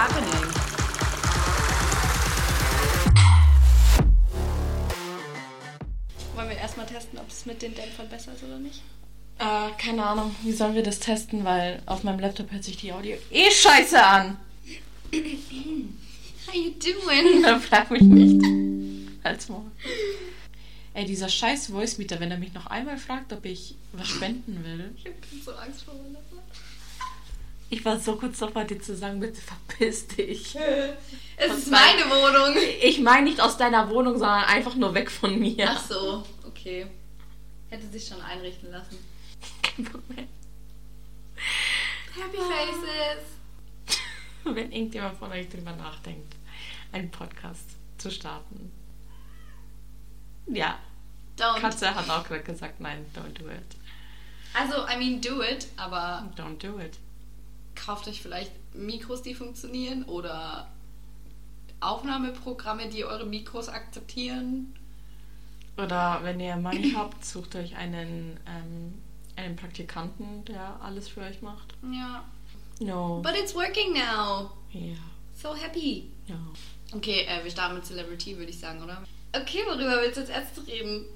happening? Wollen wir erstmal testen, ob es mit den Dämpfern besser ist oder nicht? Äh, keine Ahnung, wie sollen wir das testen, weil auf meinem Laptop hört sich die Audio eh scheiße an. How you doing? Da frag mich nicht. Halt's mal. Ey, dieser scheiß Voice Meter, wenn er mich noch einmal fragt, ob ich was spenden will. Ich hab so Angst vor Wunderbar. Ich war so kurz davor, dir zu sagen, bitte verpiss dich. Es ist meine Wohnung. Ich meine nicht aus deiner Wohnung, sondern einfach nur weg von mir. Ach so, okay. Hätte sich schon einrichten lassen. Happy Faces. Wenn irgendjemand von euch drüber nachdenkt, einen Podcast zu starten. Ja, Don't. Katze hat auch gerade gesagt, nein, don't do it. Also, I mean, do it, aber Don't do it. Kauft euch vielleicht Mikros, die funktionieren oder Aufnahmeprogramme, die eure Mikros akzeptieren. Oder wenn ihr Money habt, sucht euch einen, ähm, einen Praktikanten, der alles für euch macht. Ja. No. But it's working now. Ja. So happy. Ja. Okay, äh, wir starten mit Celebrity, würde ich sagen, oder? Okay, worüber willst du jetzt erst reden?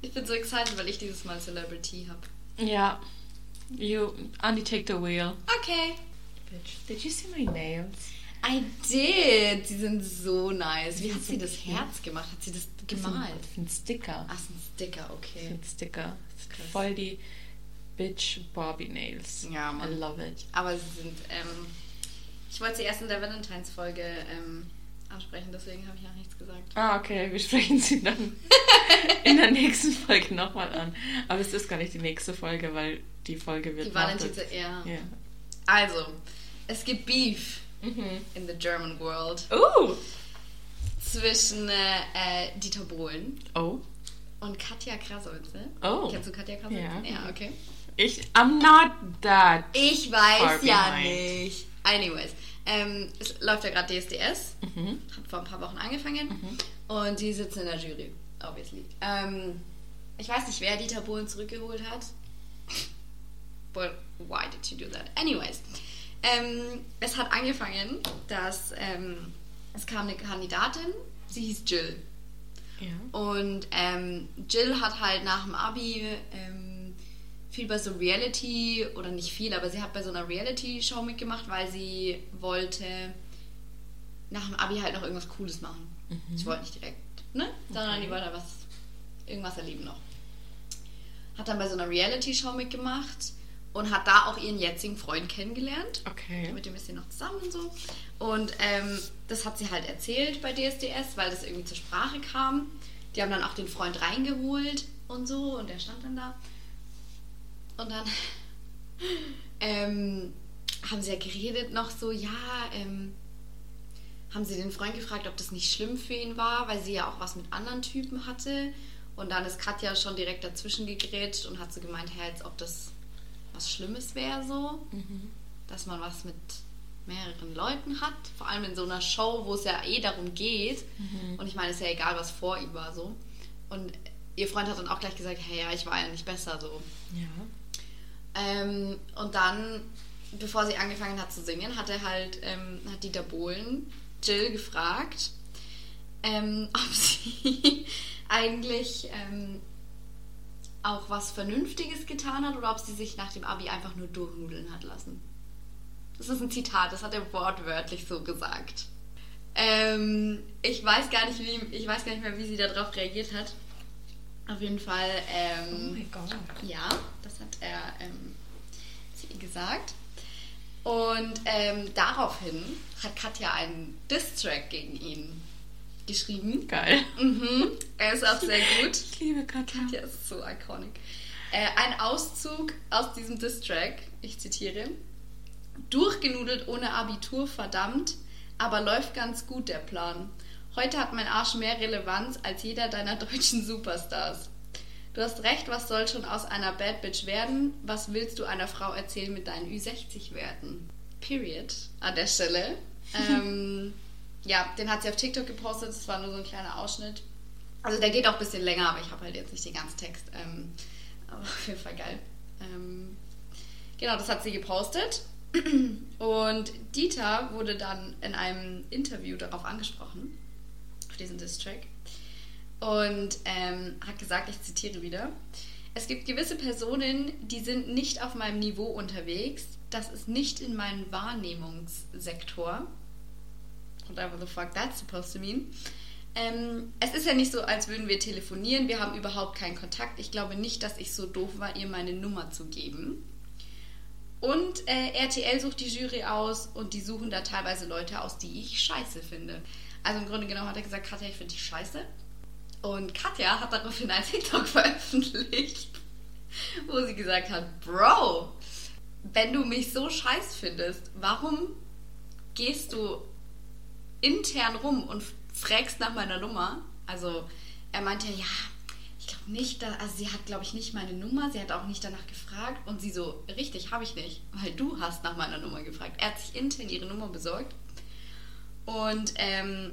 Ich bin so excited, weil ich dieses Mal Celebrity habe. Ja. You, Andy, take the wheel. Okay. Bitch, did you see my nails? I did. Die sind so nice. Wie hat sie das. Herz gemacht? Hat sie das gemalt? Das sind Sticker. Ach, ist ein Sticker, Das okay. sind Sticker. Krass. Voll die Bitch Barbie Nails. Ja, I Mann. love it. Aber sie sind, ähm, ich wollte sie erst in der Valentine's-Folge ähm, ansprechen, deswegen habe ich auch nichts gesagt. Ah, okay, wir sprechen sie dann in der nächsten Folge nochmal an. Aber es ist gar nicht die nächste Folge, weil die Folge wird Die nach Valentins, der- ja. Ja. Also, es gibt Beef Mhm. in the German world Oh! zwischen äh, äh, Dieter Bohlen Oh. und Katja Krasowitze. Oh. Kennst du Katja Krasowitze? Ja. Ja, okay. Ich, I'm not that. Ich weiß ja nicht. Anyways, ähm, es läuft ja gerade DSDS. Mhm. Hat vor ein paar Wochen angefangen. Und die sitzen in der Jury, obviously. Ähm, ich weiß nicht, wer Dieter Bohlen zurückgeholt hat. But why did you do that? Anyways, ähm, es hat angefangen, dass ähm, es kam eine Kandidatin, sie hieß Jill. Ja. Und ähm, Jill hat halt nach dem Abi ähm, viel bei so Reality, oder nicht viel, aber sie hat bei so einer Reality-Show mitgemacht, weil sie wollte nach dem Abi halt noch irgendwas Cooles machen. Sie wollte nicht direkt, ne? Sondern Okay. die wollte was, irgendwas erleben noch. Hat dann bei so einer Reality-Show mitgemacht und hat da auch ihren jetzigen Freund kennengelernt. Okay. Mit dem ist sie noch zusammen und so. Und ähm, das hat sie halt erzählt bei DSDS, weil das irgendwie zur Sprache kam. Die haben dann auch den Freund reingeholt und so und der stand dann da. Und dann ähm, haben sie ja geredet noch so, ja, ähm, haben sie den Freund gefragt, ob das nicht schlimm für ihn war, weil sie ja auch was mit anderen Typen hatte. Und dann ist Katja schon direkt dazwischen gegrätscht und hat so gemeint, hey, als ob das was Schlimmes wäre so Mhm. dass man was mit mehreren Leuten hat. Vor allem in so einer Show, wo es ja eh darum geht. Und ich meine, es ist ja egal, was vor ihm war so. Und ihr Freund hat dann auch gleich gesagt, hey, ja, ich war ja nicht besser so. Ja. Ähm, und dann, bevor sie angefangen hat zu singen, hat er halt, ähm, hat Dieter Bohlen Jill gefragt, ähm, ob sie eigentlich ähm, auch was Vernünftiges getan hat oder ob sie sich nach dem Abi einfach nur durchnudeln hat lassen. Das ist ein Zitat, das hat er wortwörtlich so gesagt. Ähm, ich weiß gar nicht, wie, ich weiß gar nicht mehr, wie sie darauf reagiert hat. Auf jeden Fall, ähm, Oh mein Gott. ja, das hat er ähm, zu ihr gesagt. Und ähm, daraufhin hat Katja einen Diss-Track gegen ihn geschrieben. Geil. Mhm, er ist auch sehr gut. Ich liebe Katja. Katja ist so iconic. Äh, ein Auszug aus diesem Diss-Track, ich zitiere. Durchgenudelt ohne Abitur, verdammt, aber läuft ganz gut der Plan. Heute hat mein Arsch mehr Relevanz als jeder deiner deutschen Superstars. Du hast recht, was soll schon aus einer Bad Bitch werden? Was willst du einer Frau erzählen mit deinen Ü60 Werten? Period. An der Stelle. ähm, ja, den hat sie auf TikTok gepostet, das war nur so ein kleiner Ausschnitt. Also der geht auch ein bisschen länger, aber ich habe halt jetzt nicht den ganzen Text. Ähm, aber auf jeden Fall geil. Ähm, genau, das hat sie gepostet. Und Dieter wurde dann in einem Interview darauf angesprochen, auf diesen Distrack, und ähm, hat gesagt, ich zitiere wieder, es gibt gewisse Personen, die sind nicht auf meinem Niveau unterwegs, das ist nicht in meinem Wahrnehmungssektor. Whatever the fuck that's supposed to mean. Ähm, es ist ja nicht so, als würden wir telefonieren. Wir haben überhaupt keinen Kontakt. Ich glaube nicht, dass ich so doof war, ihr meine Nummer zu geben. Und äh, RTL sucht die Jury aus und die suchen da teilweise Leute aus, die ich scheiße finde. Also im Grunde genommen hat er gesagt, Katja, ich finde dich scheiße. Und Katja hat daraufhin ein TikTok veröffentlicht, wo sie gesagt hat, Bro, wenn du mich so scheiß findest, warum gehst du intern rum und fragst nach meiner Nummer? Also er meinte, ja, ich glaube nicht, dass, also sie hat, glaube ich, nicht meine Nummer, sie hat auch nicht danach gefragt und sie so, richtig, habe ich nicht, weil du hast nach meiner Nummer gefragt. Er hat sich intern ihre Nummer besorgt und ähm,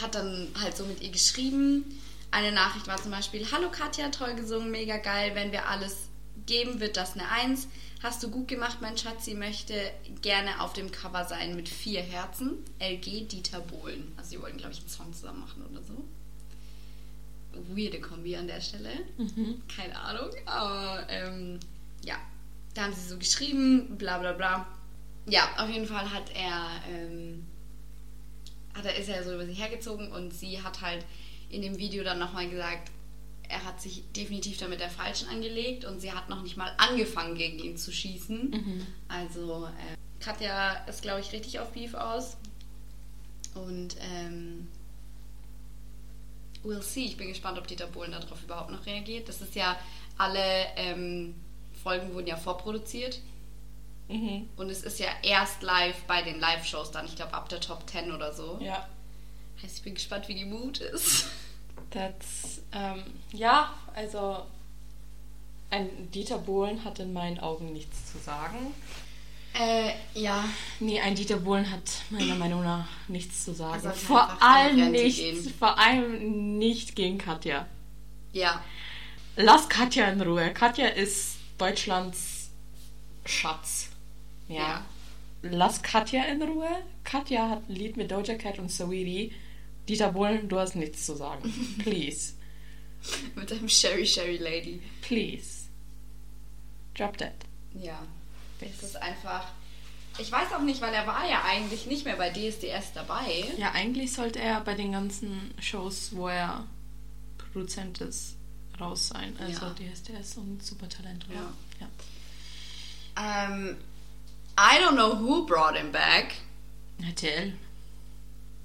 hat dann halt so mit ihr geschrieben. Eine Nachricht war zum Beispiel, hallo Katja, toll gesungen, mega geil, wenn wir alles geben, wird das eine Eins. Hast du gut gemacht, mein Schatz, sie möchte gerne auf dem Cover sein mit vier Herzen. LG Dieter Bohlen. Also sie wollten, glaube ich, einen Song zusammen machen oder so. Weirde Kombi an der Stelle. Mhm. Keine Ahnung. Aber ähm, ja, da haben sie so geschrieben, bla bla bla. Ja, auf jeden Fall hat er, ähm, hat er, ist er so über sie hergezogen und sie hat halt in dem Video dann nochmal gesagt, er hat sich definitiv damit der Falschen angelegt und sie hat noch nicht mal angefangen, gegen ihn zu schießen. Mhm. Also äh, Katja ist, glaube ich, richtig auf Beef aus. Und ähm, we'll see. Ich bin gespannt, ob Dieter Bohlen darauf überhaupt noch reagiert. Das ist ja, alle ähm, Folgen wurden ja vorproduziert. Mhm. Und es ist ja erst live bei den Live-Shows dann, ich glaube ab der Top 10 oder so. Ja. Heißt, ich bin gespannt, wie die Mut ist. Das, ähm, ja, also ein Dieter Bohlen hat in meinen Augen nichts zu sagen. Äh, ja. Nee, ein Dieter Bohlen hat meiner Meinung nach nichts zu sagen. sollte Vor allem nicht, gehen. vor allem nicht gegen Katja. Ja. Lass Katja in Ruhe. Katja ist Deutschlands Schatz. Ja. Ja. Lass Katja in Ruhe. Katja hat ein Lied mit Doja Cat und Saweetie. Dieter Bohlen, du hast nichts zu sagen. Please. Mit einem Sherry Sherry Lady. Please. Drop that. Ja. Das Bis. ist einfach. Ich weiß auch nicht, weil er war ja eigentlich nicht mehr bei DSDS dabei. Ja, eigentlich sollte er bei den ganzen Shows, wo er Produzent ist, raus sein. Also Ja. DSDS und Supertalent. oder? Ja. ja. Ähm, I don't know who brought him back. RTL.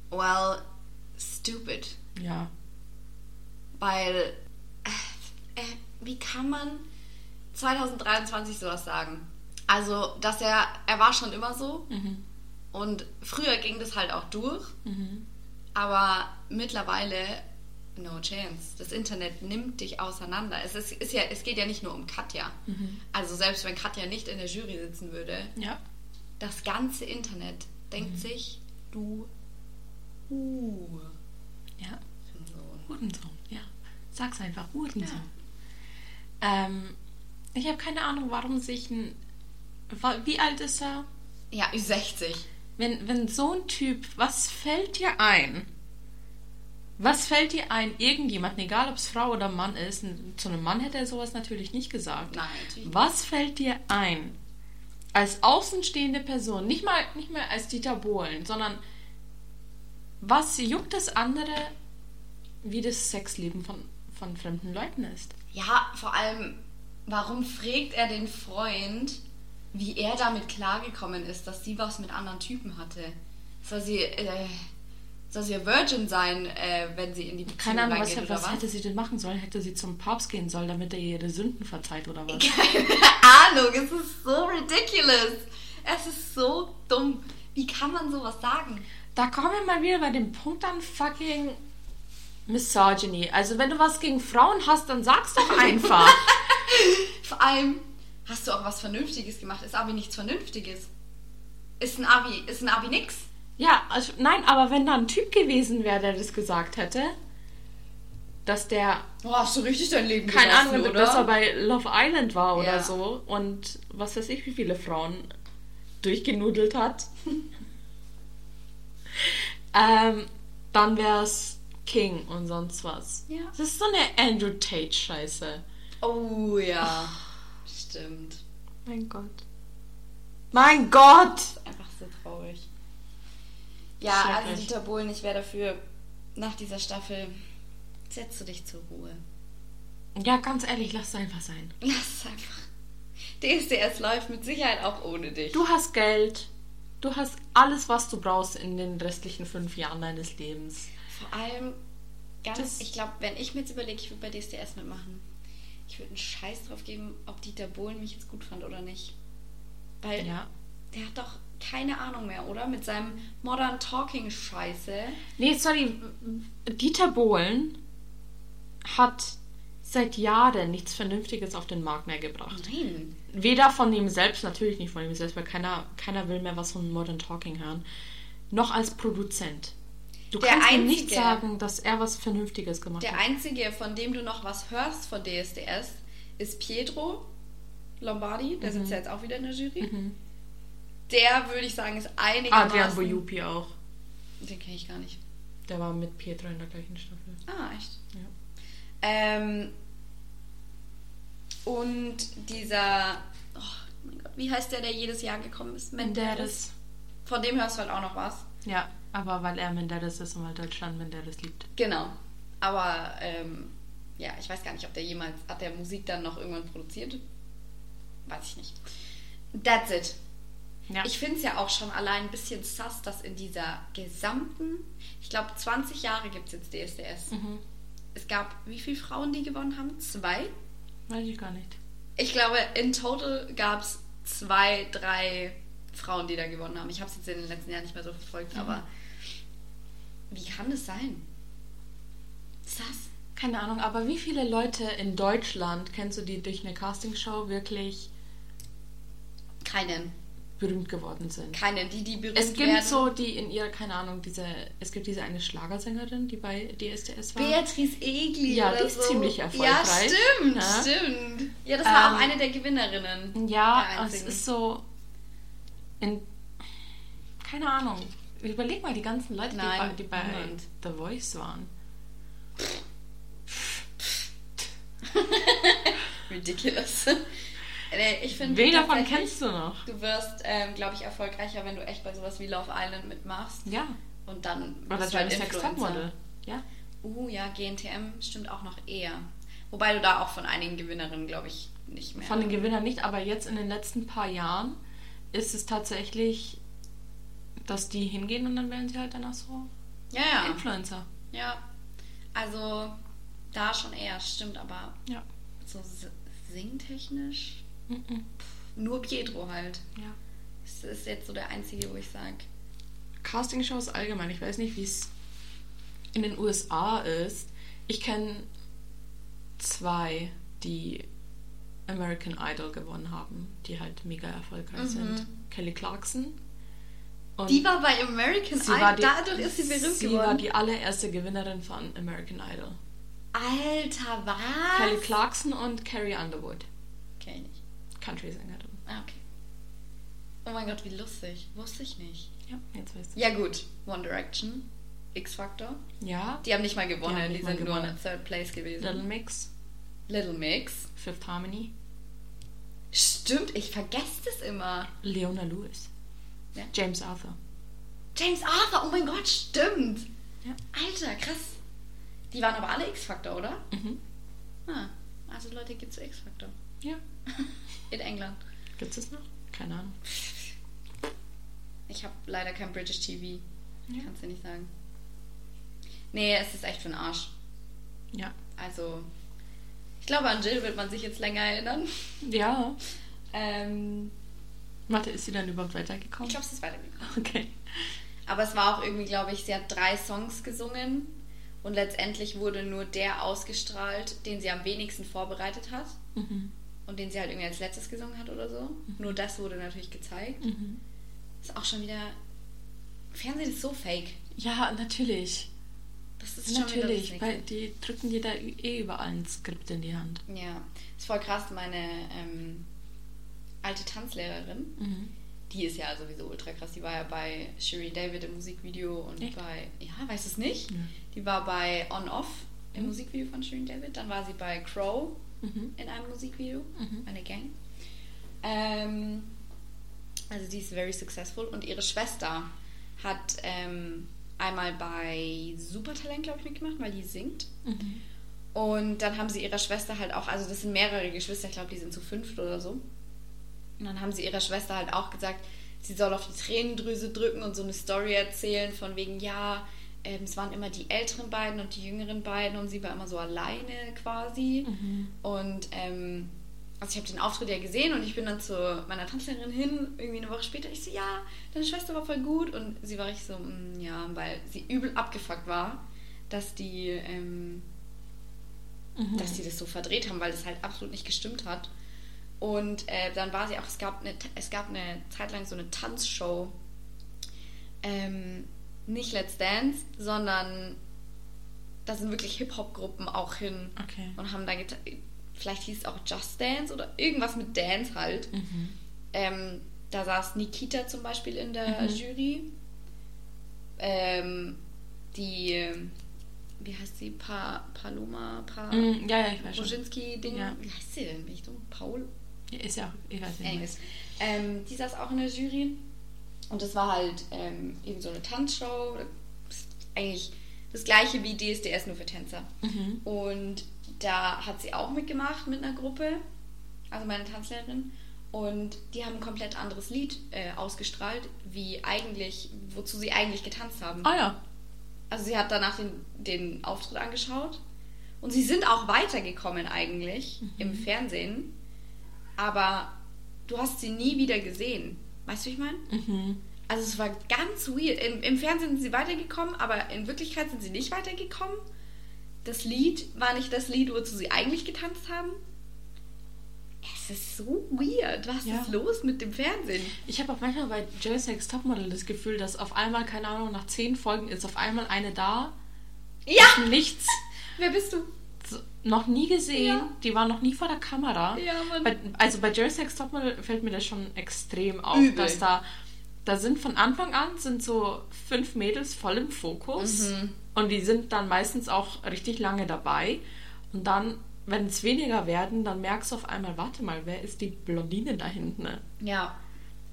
Well, stupid. Ja. Weil, äh, äh, wie kann man 2023 sowas sagen? Also, dass er, er war schon immer so Mhm. und früher ging das halt auch durch, Mhm. aber mittlerweile no chance. Das Internet nimmt dich auseinander. Es, ist, ist ja, es geht ja nicht nur um Katja. Mhm. Also selbst wenn Katja nicht in der Jury sitzen würde, Ja. das ganze Internet denkt sich, du uh, Ja. Sohn. Hurensohn. Ja. Sag's einfach. Hurensohn. Ähm, ich habe keine Ahnung, warum sich ein. Wie alt ist er? Ja, 60. Wenn, wenn so ein Typ, was fällt dir ein? Was fällt dir ein, irgendjemanden, egal ob es Frau oder Mann ist, zu einem Mann hätte er sowas natürlich nicht gesagt. Nein, natürlich. Was fällt dir ein, als außenstehende Person, nicht mal, nicht mal als Dieter Bohlen, sondern was juckt das andere, wie das Sexleben von, von fremden Leuten ist? Ja, vor allem, warum fragt er den Freund, wie er damit klargekommen ist, dass sie was mit anderen Typen hatte? Soll sie, äh, soll sie Virgin sein, äh, wenn sie in die Beziehung Keine Ahnung, was, reingeht, was oder hätte sie denn machen sollen? Hätte sie zum Papst gehen sollen, damit er ihr ihre Sünden verzeiht oder was? Keine Ahnung, es ist so ridiculous. Es ist so dumm. Wie kann man sowas sagen? Da kommen wir mal wieder bei dem Punkt an fucking Misogyny. Also wenn du was gegen Frauen hast, dann sag's doch einfach. Vor allem, hast du auch was Vernünftiges gemacht? Ist Abi nichts Vernünftiges? Ist ein Abi, ist ein Abi nix? ja, also nein, aber wenn da ein Typ gewesen wäre, der das gesagt hätte, dass der, Oh, hast du richtig dein Leben keine genossen, Ahnung, oder? dass er bei Love Island war oder Ja. so und was weiß ich, wie viele Frauen durchgenudelt hat. ähm, dann wär's King und sonst was. Ja. Das ist so eine Andrew Tate-Scheiße. Oh ja, stimmt. Mein Gott. Mein Gott! Das ist einfach so traurig. Ja, also. Dieter Bohlen, ich wäre dafür, nach dieser Staffel, setzt du dich zur Ruhe. Ja, ganz ehrlich, lass es einfach sein. Lass es einfach. DSDS läuft mit Sicherheit auch ohne dich. Du hast Geld. Du hast alles, was du brauchst in den restlichen fünf Jahren deines Lebens. Vor allem, ganz, Das- ich glaube, wenn ich mir jetzt überlege, ich würde bei DSDS mitmachen, ich würde einen Scheiß drauf geben, ob Dieter Bohlen mich jetzt gut fand oder nicht. Weil Ja. der hat doch keine Ahnung mehr, oder? Mit seinem Modern Talking Scheiße. Nee, sorry. Dieter Bohlen hat seit Jahren nichts Vernünftiges auf den Markt mehr gebracht. Nein. Weder von ihm selbst, natürlich nicht von ihm selbst, weil keiner, keiner will mehr was von Modern Talking hören, noch als Produzent. Du Der kannst mir nicht Einzige- sagen, dass er was Vernünftiges gemacht Der hat. einzige, von dem du noch was hörst von DSDS, ist Pietro Lombardi. Der sitzt ja jetzt auch wieder in der Jury. Mhm. Der, würde ich sagen, ist einigermaßen... Adrian Bojupi auch. Den kenne ich gar nicht. Der war mit Pietro in der gleichen Staffel. Ah, echt? Ja. Ähm, und dieser... Oh mein Gott, wie heißt der, der jedes Jahr gekommen ist? Menderes. Von dem hörst du halt auch noch was. Ja, aber weil er Menderes ist und weil Deutschland Menderes liebt. Genau. Aber ähm, ja, ich weiß gar nicht, ob der jemals, hat der Musik dann noch irgendwann produziert? Weiß ich nicht. That's it. Ja. Ich finde es ja auch schon allein ein bisschen sass, dass in dieser gesamten, ich glaube 20 Jahre gibt es jetzt DSDS. mhm. Es gab wie viele Frauen, die gewonnen haben? Zwei? Weiß ich gar nicht. Ich glaube, in total gab es zwei, drei Frauen, die da gewonnen haben. Ich habe es jetzt in den letzten Jahren nicht mehr so verfolgt, aber wie kann das sein? Sass. Keine Ahnung, aber wie viele Leute in Deutschland kennst du, die durch eine Castingshow wirklich Keinen. Berühmt geworden sind? Keinen. Die, die berühmt Es gibt werden. so die in ihrer, keine Ahnung, diese, es gibt diese eine Schlagersängerin, die bei DSDS war. Beatrice Egli Ja, die ist so. ziemlich Ja, erfolgreich. stimmt, Ja. stimmt. Ja, das war Ähm, auch eine der Gewinnerinnen. Ja, der es einzigen. ist so in, keine Ahnung. Überleg mal die ganzen Leute, Nein, die bei, die bei niemand. The Voice waren. Ridiculous. Ich finde Wen davon kennst du noch? Du wirst, ähm, glaube ich, erfolgreicher, wenn du echt bei sowas wie Love Island mitmachst. Ja. Und dann Oder bist du halt Influencer. Ja. Uh, ja, GNTM stimmt auch noch eher. Wobei du da auch von einigen Gewinnerinnen, glaube ich, nicht mehr. Von den Gewinnern nicht, aber jetzt in den letzten paar Jahren ist es tatsächlich, dass die hingehen und dann werden sie halt danach so ja, ja. Influencer. Ja. Also, da schon eher, stimmt, aber Ja. so singtechnisch Mhm. nur Pietro halt. Ja. Das ist jetzt so der einzige, wo ich sage. Castingshows allgemein, ich weiß nicht, wie es in den USA ist. Ich kenne zwei, die American Idol gewonnen haben, die halt mega erfolgreich Mhm. sind. Kelly Clarkson. Und Die war bei American sie Idol, war die, dadurch ist sie berühmt sie geworden. war die allererste Gewinnerin von American Idol. Alter, was? Kelly Clarkson und Carrie Underwood, Kenn ich. Country-Sängerin. Ah, okay. Oh mein Gott, wie lustig. Wusste ich nicht. Ja, jetzt weißt du. Ja gut, One Direction, X-Factor. Ja, Die haben nicht mal gewonnen, Die die, mal sind nur gewonnen. in Third Place gewesen. Little Mix, Little Mix. Fifth Harmony, Stimmt, ich vergesse das immer. Leona Lewis, Ja. James Arthur. James Arthur, oh mein Gott, stimmt. Ja. Alter, krass. Die waren aber alle X-Factor, oder? Mhm. Ah, also Leute gibt's X-Factor. Ja. In England. Gibt es noch? Keine Ahnung. Ich habe leider kein British TV. Ja. Kannst du nicht sagen. Nee, es ist echt für den Arsch. Ja. Also, ich glaube, an Jill wird man sich jetzt länger erinnern. Ja. Ähm, Warte, ist sie dann überhaupt weitergekommen? ich glaube, es ist weitergekommen. Okay. Aber es war auch irgendwie, glaube ich, sie hat drei Songs gesungen und letztendlich wurde nur der ausgestrahlt, den sie am wenigsten vorbereitet hat Mhm. Und den sie halt irgendwie als letztes gesungen hat oder so. Nur das wurde natürlich gezeigt. Mhm. Ist auch schon wieder. Fernsehen ist so fake. Ja, natürlich. Das ist schon wieder Natürlich, weil die drücken dir da eh überall ein Skript in die Hand. Ja, ist voll krass. Meine ähm, alte Tanzlehrerin, Mhm. die ist ja sowieso ultra krass. Die war ja bei Shireen David im Musikvideo und Echt? bei, ja, weißt du es nicht? Ja. Die war bei On Off im Mhm. Musikvideo von Shireen David. Dann war sie bei Crow Mhm. in einem Musikvideo, Mhm. eine Gang. Ähm, also die ist very successful und ihre Schwester hat ähm, einmal bei Supertalent, glaube ich, mitgemacht, weil die singt. Mhm. Und dann haben sie ihrer Schwester halt auch, also das sind mehrere Geschwister, ich glaube, die sind zu fünft oder so. Und dann haben sie ihrer Schwester halt auch gesagt, sie soll auf die Tränendrüse drücken und so eine Story erzählen von wegen, ja, ähm, es waren immer die älteren beiden und die jüngeren beiden und sie war immer so alleine quasi. Mhm. Und ähm, also ich habe den Auftritt ja gesehen und ich bin dann zu meiner Tanzlehrerin hin, irgendwie eine Woche später. Ich so, ja, deine Schwester war voll gut. Und sie war richtig so, "Mm, ja, weil sie übel abgefuckt war, dass die, ähm, Mhm. dass die das so verdreht haben, weil das halt absolut nicht gestimmt hat. Und äh, dann war sie auch, es gab eine, es gab eine Zeit lang so eine Tanzshow. Ähm, nicht Let's Dance, sondern da sind wirklich Hip-Hop-Gruppen auch hin Okay. und haben da vielleicht hieß es auch Just Dance oder irgendwas mit Dance halt. Mhm. Ähm, da saß Nikita zum Beispiel in der Mhm. Jury. Ähm, die, wie heißt sie? Pa Paloma? Pa Mhm, ja, ja, ich weiß schon. Roginski-Ding. Ja. Wie heißt sie denn? Bin ich dumm? Paul? Ja, Ist ja auch, ich weiß nicht. Ähm, die saß auch in der Jury. Und das war halt ähm, eben so eine Tanzshow. Das ist eigentlich das gleiche wie DSDS, nur für Tänzer. Mhm. Und da hat sie auch mitgemacht mit einer Gruppe, also meine Tanzlehrerin. Und die haben ein komplett anderes Lied äh, ausgestrahlt, wie eigentlich, wozu sie eigentlich getanzt haben. Ah ja. Also sie hat danach den, den Auftritt angeschaut. Und sie sind auch weitergekommen eigentlich im Fernsehen. Aber du hast sie nie wieder gesehen. Weißt du, wie ich meine? Mhm. Also es war ganz weird. Im, Im Fernsehen sind sie weitergekommen, aber in Wirklichkeit sind sie nicht weitergekommen. Das Lied war nicht das Lied, wozu sie eigentlich getanzt haben. Es ist so weird. Was Ja. ist los mit dem Fernsehen? Ich habe auch manchmal bei Jersey Next Topmodel das Gefühl, dass auf einmal, keine Ahnung, nach zehn Folgen ist auf einmal eine da. Ja! Nichts. Wer bist du? Noch nie gesehen. Ja. Die war noch nie vor der Kamera. Ja. Bei, also bei Jersey Next Topmodel fällt mir das schon extrem auf, Übel. dass da da sind von Anfang an sind so fünf Mädels voll im Fokus Mhm. und die sind dann meistens auch richtig lange dabei und dann wenn es weniger werden, dann merkst du auf einmal, warte mal, wer ist die Blondine da hinten? Ja.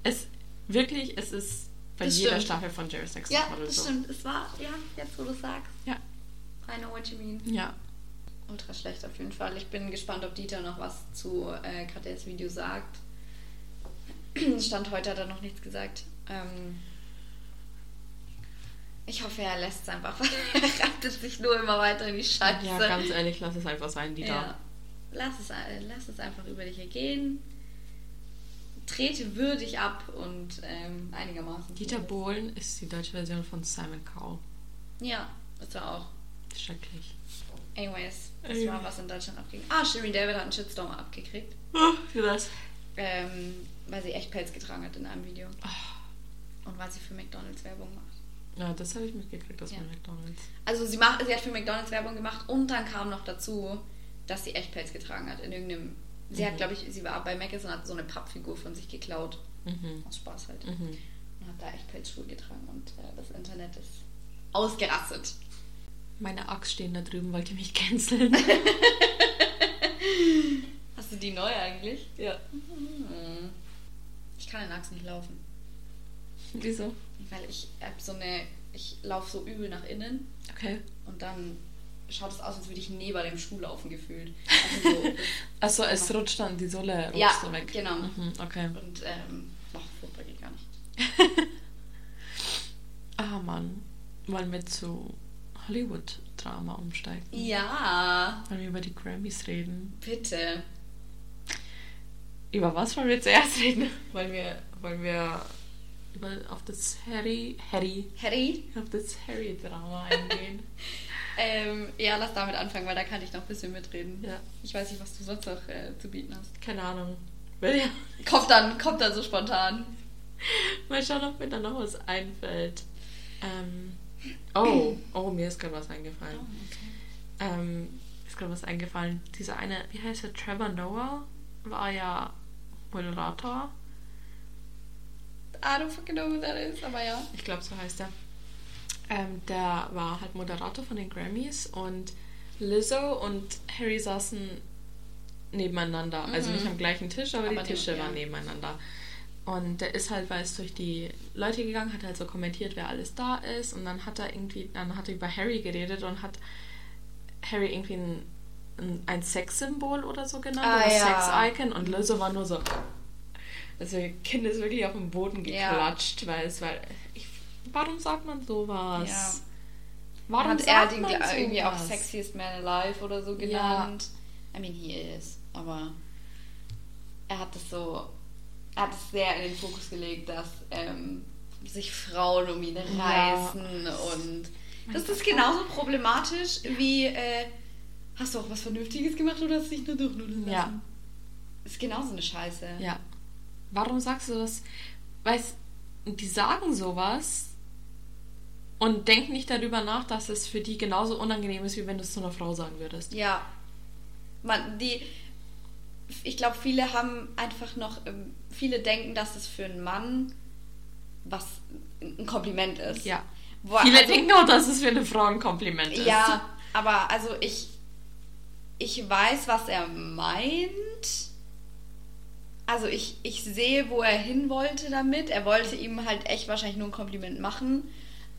Es wirklich, es ist bei Das jeder stimmt. Staffel von Jerry Sex Ja, Topmodel das so. stimmt. Es war, ja, jetzt wo du sagst. Ja, I know what you mean. ja. Ultra schlecht auf jeden Fall. Ich bin gespannt, ob Dieter noch was zu äh, Katels Video sagt. Stand heute hat er noch nichts gesagt. Ähm, ich hoffe, er lässt es einfach. er reitet sich nur immer weiter in die Scheiße. Ja, ganz ehrlich, lass es einfach sein, die Ja. Lass, es, äh, lass es einfach über dich ergehen. Trete würdig ab und ähm, einigermaßen. Dieter. Bohlen ist die deutsche Version von Simon Cowell. Ja, das war auch. Schrecklich. Anyways, das war was in Deutschland abging. Ah, Shirin David hat einen Shitstorm abgekriegt. Für das. Ähm, weil sie echt Pelz getragen hat in einem Video. Und weil sie für McDonalds Werbung macht. Ja, das habe ich mitgekriegt aus Ja. McDonalds. Also sie, macht, sie hat für McDonalds Werbung gemacht und dann kam noch dazu, dass sie echt Pelz getragen hat in irgendeinem. Sie hat, Mhm. glaube ich, sie war bei Mc's und hat so eine Pappfigur von sich geklaut. Mhm. Aus Spaß halt. Mhm. Und hat da echt Pelzschuhe getragen und äh, das Internet ist ausgerastet. Meine Axt stehen da drüben, wollt ihr mich canceln? Hast du die neu eigentlich? ja. Ich kann in Axt nicht laufen. Wieso? Weil ich hab so eine. Ich laufe so übel nach innen Okay. und dann schaut es aus, als würde ich neben dem Schuh laufen gefühlt. Also so, Achso, es rutscht dann, die Sohle rutscht Ja, so weg. genau. Mhm, okay. und ähm, ach, furchtbar geht gar nicht. Ah, Mann. Wollen wir zu Hollywood-Drama umsteigen? Ja, Wollen wir über die Grammys reden? bitte. Über was wollen wir zuerst reden? Wollen wir, wollen wir über, auf das Harry, Harry, Harry, auf das Harry-Drama eingehen? ähm, ja, lass damit anfangen, weil da kann ich noch ein bisschen mitreden. ja, Ich weiß nicht, was du sonst noch äh, zu bieten hast. keine Ahnung. Will ja. Kommt dann, kommt dann so spontan. Mal schauen, ob mir da noch was einfällt. Ähm, Oh, oh, mir ist gerade was eingefallen. Oh, okay. Ähm, ist gerade was eingefallen. Dieser eine, wie heißt der, Trevor Noah, war ja Moderator. I don't fucking know who that is, aber ja. Ich glaube, so heißt er. Ähm, der war halt Moderator von den Grammys und Lizzo und Harry saßen nebeneinander. Also Mhm. nicht am gleichen Tisch, aber, Aber die Tische ja. waren nebeneinander. Und der ist halt, weil es durch die Leute gegangen, hat halt so kommentiert, wer alles da ist. Und dann hat er irgendwie, dann hat er über Harry geredet und hat Harry irgendwie ein, ein, ein Sexsymbol oder so genannt. Ah, oder ja. Sex-Icon. Und Lizzo war nur so. Also ihr Kind ist wirklich auf den Boden Ja. geklatscht, weil es war. Ich, warum sagt man sowas? Ja. Warum hat er sagt den man ge- irgendwie auch sowas? Sexiest Man Alive oder so Ja. genannt? I mean, he is. Aber er hat das so, er hat es sehr in den Fokus gelegt, dass ähm, sich Frauen um ihn Ja. reißen und Mein das ist genauso problematisch wie äh, hast du auch was Vernünftiges gemacht oder hast du dich nur durchnudeln lassen? Ja. Ist genauso eine Scheiße. Ja. Warum sagst du das? Weißt, die sagen sowas und denken nicht darüber nach, dass es für die genauso unangenehm ist, wie wenn du es zu einer Frau sagen würdest. Ja. Man, die, ich glaube, viele haben einfach noch, ähm, viele denken, dass es für einen Mann was ein Kompliment ist. Ja. Wo- Viele also- denken auch, dass es für eine Frau ein Kompliment ist. Ja, aber also ich, ich weiß, was er meint. Also ich, ich sehe, wo er hin wollte damit. Er wollte ihm halt echt wahrscheinlich nur ein Kompliment machen,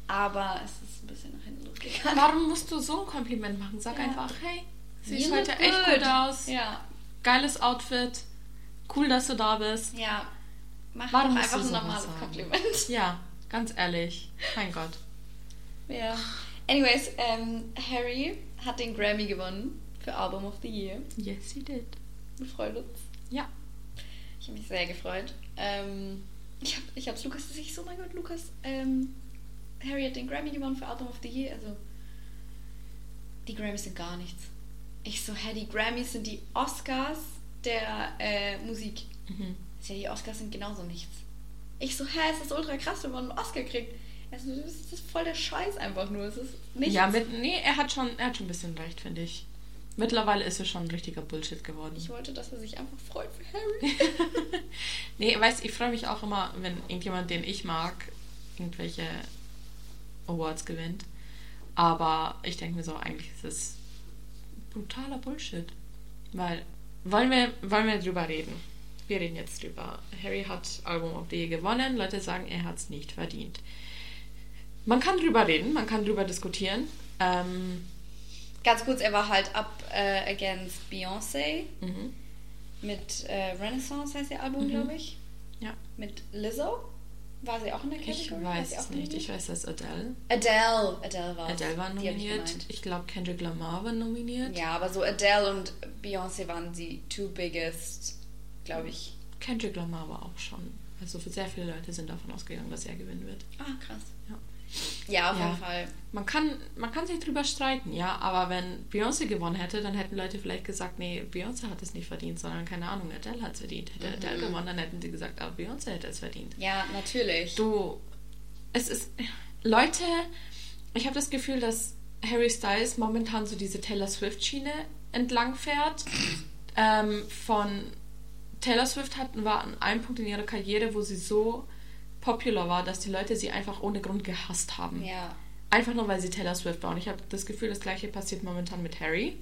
aber es ist ein bisschen nach hinten losgegangen. Warum musst du so ein Kompliment machen? Sag Ja. einfach, hey, siehst heute echt gut aus. Ja, Geiles Outfit. Cool, dass du da bist. ja. Mach Warum doch einfach ein normales sagen? Kompliment. Ja, ganz ehrlich. Mein Gott. Ja. Anyways, ähm, Harry hat den Grammy gewonnen für Album of the Year. Yes, he did. Wir freuen uns. Ja. Ich habe mich sehr gefreut. Ähm, ich habe ich hab's Lukas gesagt, ich so, mein Gott, Lukas, ähm, Harry hat den Grammy gewonnen für Album of the Year. Also, die Grammys sind gar nichts. Ich so, hä, die Grammys sind die Oscars der äh, Musik. Mhm. Ja, die Oscars sind genauso nichts. Ich so, hä, es ist ultra krass, wenn man einen Oscar kriegt. Also, das ist, das ist voll der Scheiß einfach nur. Es ist nichts. Ja, mit, nee, er hat schon, er hat schon ein bisschen recht, finde ich. Mittlerweile ist es schon ein richtiger Bullshit geworden. ich wollte, dass er sich einfach freut für Harry. nee, weißt ich freue mich auch immer, wenn irgendjemand, den ich mag, irgendwelche Awards gewinnt. Aber ich denke mir so, eigentlich ist es brutaler Bullshit. Weil, wollen wir, wollen wir drüber reden? Wir reden jetzt drüber. Harry hat Album of the Year gewonnen. Leute sagen, er hat es nicht verdient. Man kann drüber reden, man kann drüber diskutieren. Ähm, Ganz kurz, er war halt up äh, against Beyoncé. mhm. Mit äh, Renaissance heißt ihr Album, Mhm. glaube ich. Ja. Mit Lizzo. War sie auch in der Ich Category? War weiß es nicht. Ich weiß, dass Adele. Adele. Adele war Adele war ich nominiert. gemeint. Ich, glaube, Kendrick Lamar war nominiert. Ja, aber so Adele und Beyoncé waren die two biggest, glaube ich. Kendrick Lamar war auch schon. Also für sehr viele Leute sind davon ausgegangen, dass er gewinnen wird. Ah, krass. Ja. Ja, auf Ja. jeden Fall. Man kann, man kann sich drüber streiten, ja, aber wenn Beyoncé gewonnen hätte, dann hätten Leute vielleicht gesagt, nee, Beyoncé hat es nicht verdient, sondern keine Ahnung, Adele hat es verdient. Hätte Mhm. Adele gewonnen, dann hätten sie gesagt, ah, Beyoncé hätte es verdient. Ja, natürlich. Du, es ist, Leute, ich habe das Gefühl, dass Harry Styles momentan so diese Taylor Swift-Schiene entlang fährt. Ähm, von Taylor Swift hatten war an einem Punkt in ihrer Karriere, wo sie so popular war, dass die Leute sie einfach ohne Grund gehasst haben. Ja. Einfach nur, weil sie Taylor Swift war. Und ich habe das Gefühl, das gleiche passiert momentan mit Harry.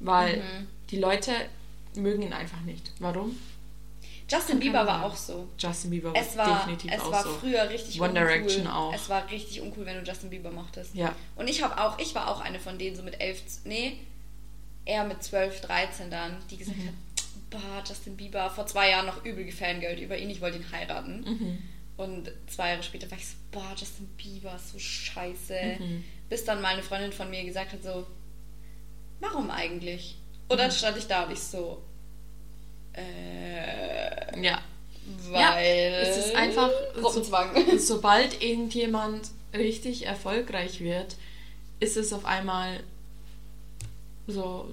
Weil Mhm. die Leute mögen ihn einfach nicht. Warum? Justin Bieber war auch so. Justin Bieber Es war, definitiv es auch war so. früher richtig One uncool. Direction auch. Es war richtig uncool, wenn du Justin Bieber mochtest. Ja. Und ich habe auch, ich war auch eine von denen, so mit elf, nee, eher mit 12, 13 dann, die gesagt Mhm. hat, boah, Justin Bieber, vor zwei Jahren noch übel gefangirlt über ihn, ich wollte ihn heiraten. Mhm. Und zwei Jahre später war ich so, boah, Justin Bieber, ist so scheiße. Mhm. Bis dann mal eine Freundin von mir gesagt hat so, warum eigentlich? Und dann Mhm. stand ich da und ich so, äh, Ja. weil... es ist einfach Gruppenzwang. So, sobald irgendjemand richtig erfolgreich wird, ist es auf einmal so,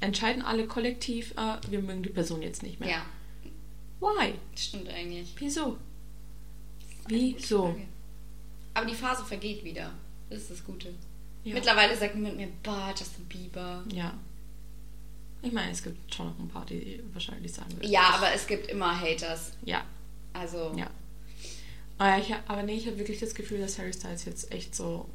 entscheiden alle kollektiv, äh, wir mögen die Person jetzt nicht mehr. ja, Why? stimmt eigentlich. Wieso? Gute Wieso? Frage. Aber die Phase vergeht wieder. Das ist das Gute. Ja. Mittlerweile sagt man mit mir, bah, Justin Bieber. Ja. Ich meine, es gibt schon noch ein paar, die wahrscheinlich sagen würden. Ja, aber es gibt immer Haters. Ja, Also, ja. Aber, ich, aber nee, ich habe wirklich das Gefühl, dass Harry Styles jetzt echt so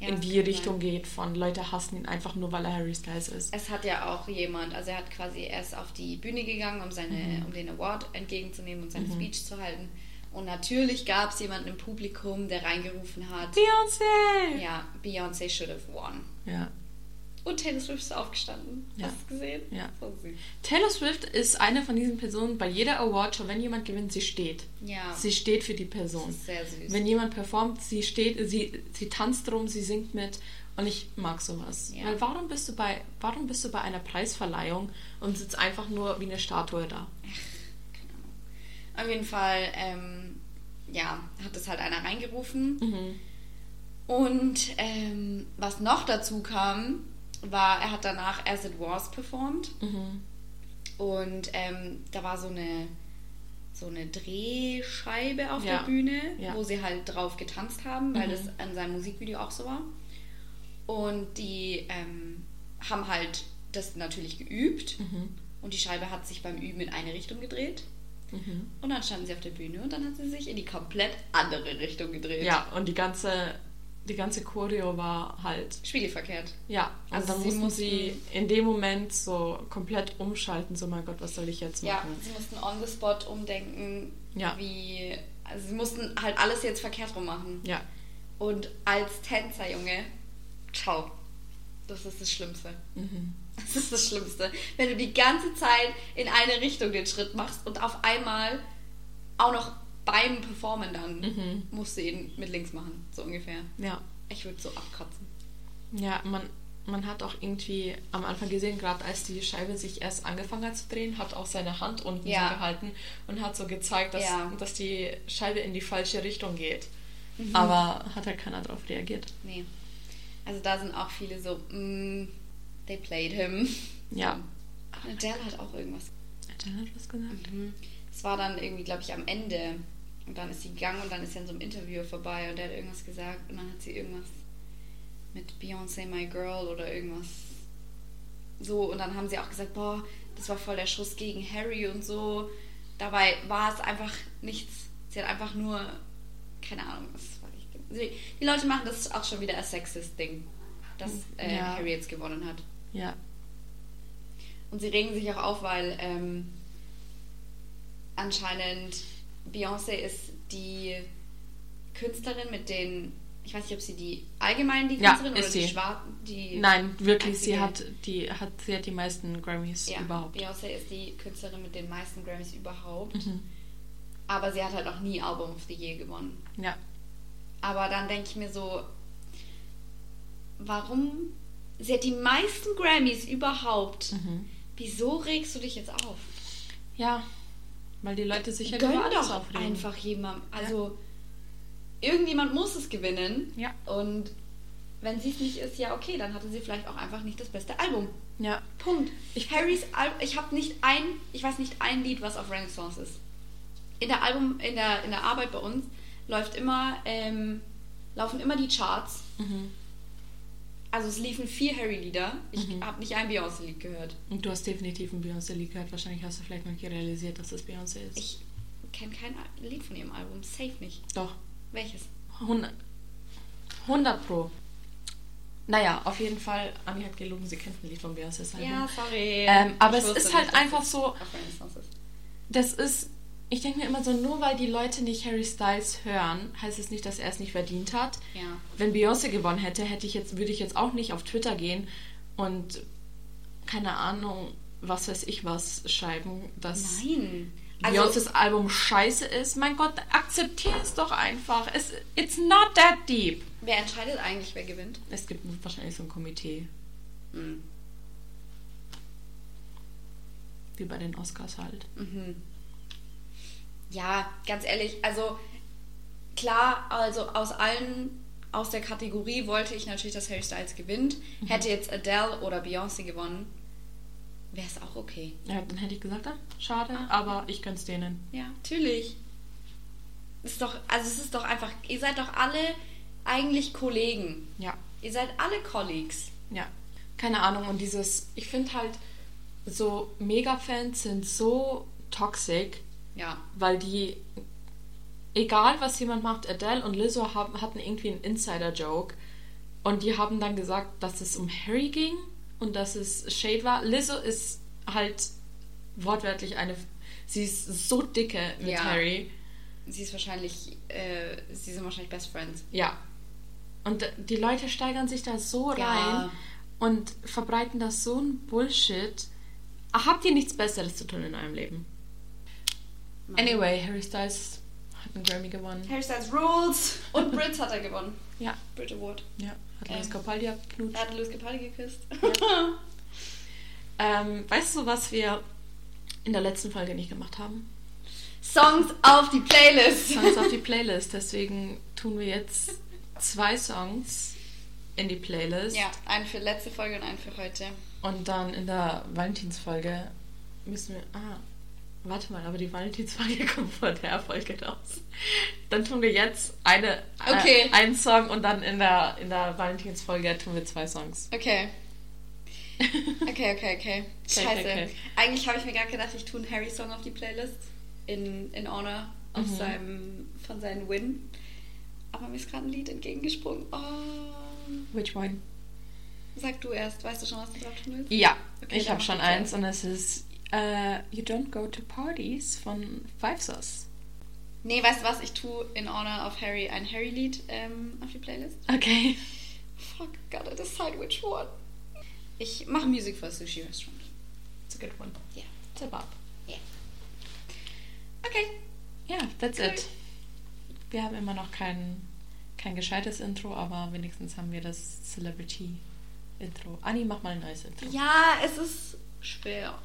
Ja, in die Richtung sein. geht von Leute hassen ihn einfach nur, weil er Harry Styles ist. Es hat ja auch jemand, also er hat quasi erst auf die Bühne gegangen, um, seine, Mhm. um den Award entgegenzunehmen und seine Speech zu halten. Und natürlich gab es jemanden im Publikum, der reingerufen hat, Beyoncé! ja, Beyoncé should have won. Ja. Und Taylor Swift ist aufgestanden. Ja. Hast du es gesehen? Ja. So. Taylor Swift ist eine von diesen Personen, bei jeder Awardshow, wenn jemand gewinnt, sie steht. Ja, Sie steht für die das Person. ist sehr süß. Wenn jemand performt, sie steht, sie, sie tanzt rum, sie singt mit und ich mag sowas. Ja. Weil warum bist du bei warum bist du bei einer Preisverleihung und sitzt einfach nur wie eine Statue da? Ahnung. Auf jeden Fall, ähm, ja, hat es halt einer reingerufen. Mhm. Und ähm, was noch dazu kam, war, er hat danach As It Was performt. Mhm. Und ähm, da war so eine, so eine Drehscheibe auf Ja. der Bühne, Ja. wo sie halt drauf getanzt haben, weil Mhm. das an seinem Musikvideo auch so war. Und die ähm, haben halt das natürlich geübt. Mhm. Und die Scheibe hat sich beim Üben in eine Richtung gedreht. Mhm. Und dann standen sie auf der Bühne und dann hat sie sich in die komplett andere Richtung gedreht. Ja, und die ganze die ganze Choreo war halt Spiegelverkehrt. ja, Also und dann sie mussten sie in dem Moment so komplett umschalten, so mein Gott, was soll ich jetzt Ja, machen? sie mussten on the spot umdenken, Ja. wie. Also sie mussten halt alles jetzt verkehrt rum machen. Ja. Und als Tänzer, Junge, ciao. Das ist das Schlimmste. Mhm. Das ist das Schlimmste. Wenn du die ganze Zeit in eine Richtung den Schritt machst und auf einmal auch noch beim Performen dann Mhm. musst du ihn mit links machen, so ungefähr. Ja. Ich würde so abkotzen. Ja, man, man hat auch irgendwie am Anfang gesehen, gerade als die Scheibe sich erst angefangen hat zu drehen, hat auch seine Hand unten Ja. so gehalten und hat so gezeigt, dass, Ja. dass die Scheibe in die falsche Richtung geht. Mhm. Aber hat halt keiner darauf reagiert. Nee. Also da sind auch viele so, mm, they played him. Ja. Adele hat auch irgendwas. Hat er was gesagt? Mhm. Es war dann irgendwie, glaube ich, am Ende. Und dann ist sie gegangen und dann ist sie an so einem Interview vorbei und der hat irgendwas gesagt und dann hat sie irgendwas mit Beyoncé My Girl oder irgendwas so und dann haben sie auch gesagt, boah, das war voll der Schuss gegen Harry und so. Dabei war es einfach nichts. Sie hat einfach nur, keine Ahnung, was war ich. Die Leute machen das auch schon wieder ein Sexist-Ding, dass äh, Ja. Harry jetzt gewonnen hat. Ja. Und sie regen sich auch auf, weil ähm, anscheinend Beyoncé ist die Künstlerin mit den, ich weiß nicht, ob sie die allgemein die Ja, Künstlerin ist oder die schwarzen, die Nein, wirklich, sie hat die hat sie hat die meisten Grammys ja, überhaupt. Beyoncé ist die Künstlerin mit den meisten Grammys überhaupt. Mhm. Aber sie hat halt auch nie Album of the Year gewonnen. Ja. Aber dann denke ich mir so, warum? Sie hat die meisten Grammys überhaupt. Mhm. Wieso regst du dich jetzt auf? Ja. Weil die Leute sich halt Gönn doch aufregen. einfach jemandem. Also, irgendjemand muss es gewinnen. Ja. Und wenn sie es nicht ist, ja okay, dann hatte sie vielleicht auch einfach nicht das beste Album. Ja. Punkt. Ich- Harrys Album, ich habe nicht ein, ich weiß nicht ein Lied, was auf Renaissance ist. In der Album, in der, in der Arbeit bei uns läuft immer, ähm, laufen immer die Charts. Mhm. Also es liefen vier Harry-Lieder. Ich Mhm. habe nicht ein Beyoncé-Lied gehört. Und du hast definitiv ein Beyoncé-Lied gehört. Wahrscheinlich hast du vielleicht noch nicht realisiert, dass es Beyoncé ist. Ich kenne kein Lied von ihrem Album. Safe nicht. Doch. Welches? 100, 100 Pro. Naja, auf jeden Fall, Anni hat gelogen, sie kennt ein Lied von Beyoncé. Ja, sorry. Ähm, aber Ich es ist halt einfach so-. Das ist, ich denke mir immer so, nur weil die Leute nicht Harry Styles hören, heißt es nicht, dass er es nicht verdient hat. Ja. Wenn Beyoncé gewonnen hätte, hätte ich jetzt, würde ich jetzt auch nicht auf Twitter gehen und keine Ahnung, was weiß ich was schreiben, dass Nein. Also, Beyoncés Album scheiße ist. Mein Gott, akzeptier es doch einfach. Es, it's not that deep. wer entscheidet eigentlich, wer gewinnt? Es gibt wahrscheinlich so ein Komitee, Mhm. wie bei den Oscars halt. Mhm. Ja, ganz ehrlich, also klar, also aus allen aus der Kategorie wollte ich natürlich, dass Harry Styles gewinnt. Mhm. Hätte jetzt Adele oder Beyoncé gewonnen, wäre es auch okay. Ja, dann hätte ich gesagt, ah, schade, aber ich gönn's denen. Ja, natürlich. Ist doch, also es ist doch einfach, ihr seid doch alle eigentlich Kollegen. Ja. Ihr seid alle Colleagues. Ja. Keine Ahnung. Und dieses, ich finde halt, so Mega-Fans sind so toxisch, Ja. weil die, egal was jemand macht, Adele und Lizzo haben, hatten irgendwie einen Insider-Joke. Und die haben dann gesagt, dass es um Harry ging und dass es Shade war. Lizzo ist halt wortwörtlich eine. Sie ist so dicke mit Ja. Harry. Sie ist wahrscheinlich, äh, sie sind wahrscheinlich Best Friends. Ja. Und die Leute steigern sich da so Ja. rein und verbreiten da so ein Bullshit. Habt ihr nichts Besseres zu tun in eurem Leben? Anyway, Harry Styles hat einen Grammy gewonnen. Harry Styles Rules. Und Brits hat er gewonnen. Ja, Brit Award. ja. Hat Ähm, Luis Capaldi abgeknutscht. Er hat Louis Capaldi geküsst. Ähm, weißt du, was wir in der letzten Folge nicht gemacht haben? Songs auf die Playlist. Songs auf die Playlist. Deswegen tun wir jetzt zwei Songs in die Playlist. Ja, einen für letzte Folge und einen für heute. Und dann in der Valentinsfolge müssen wir. Ah, warte mal, aber die Valentinsfolge kommt vor der Folge raus. Dann tun wir jetzt eine, Okay. äh, einen Song und dann in der, in der Valentinsfolge tun wir zwei Songs. Okay. Okay, okay, okay. Scheiße. okay, okay. Eigentlich habe ich mir gar gedacht, ich tue einen Harry-Song auf die Playlist. In, in Honor auf Mhm. seinem, von seinem Win. Aber mir ist gerade ein Lied entgegengesprungen. Oh. Which one? Sag du erst. Weißt du schon, was du drauf tun willst? Ja, Okay, ich habe schon eins und es ist äh, You Don't Go to Parties von Five Sauce. Nee, weißt du was? Ich tue in Honor of Harry ein Harry-Lied ähm, auf die Playlist. Okay. Fuck, gotta decide which one. Ich mache Music for a Sushi Restaurant. It's a good one. Ja. It's a bop. Yeah. Okay. Ja, that's Cool. it. Wir haben immer noch kein, kein gescheites Intro, aber wenigstens haben wir das Celebrity-Intro. Anni, mach mal ein neues Intro. Ja, es ist schwer.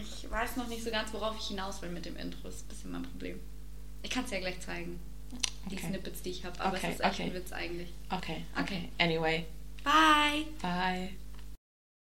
Ich weiß noch nicht so ganz, worauf ich hinaus will mit dem Intro. Das ist ein bisschen mein Problem. Ich kann es ja gleich zeigen. Die Okay. Snippets, die ich habe. Aber Okay, es ist echt okay. ein Witz eigentlich. Okay, Okay. okay. Anyway, Bye. bye.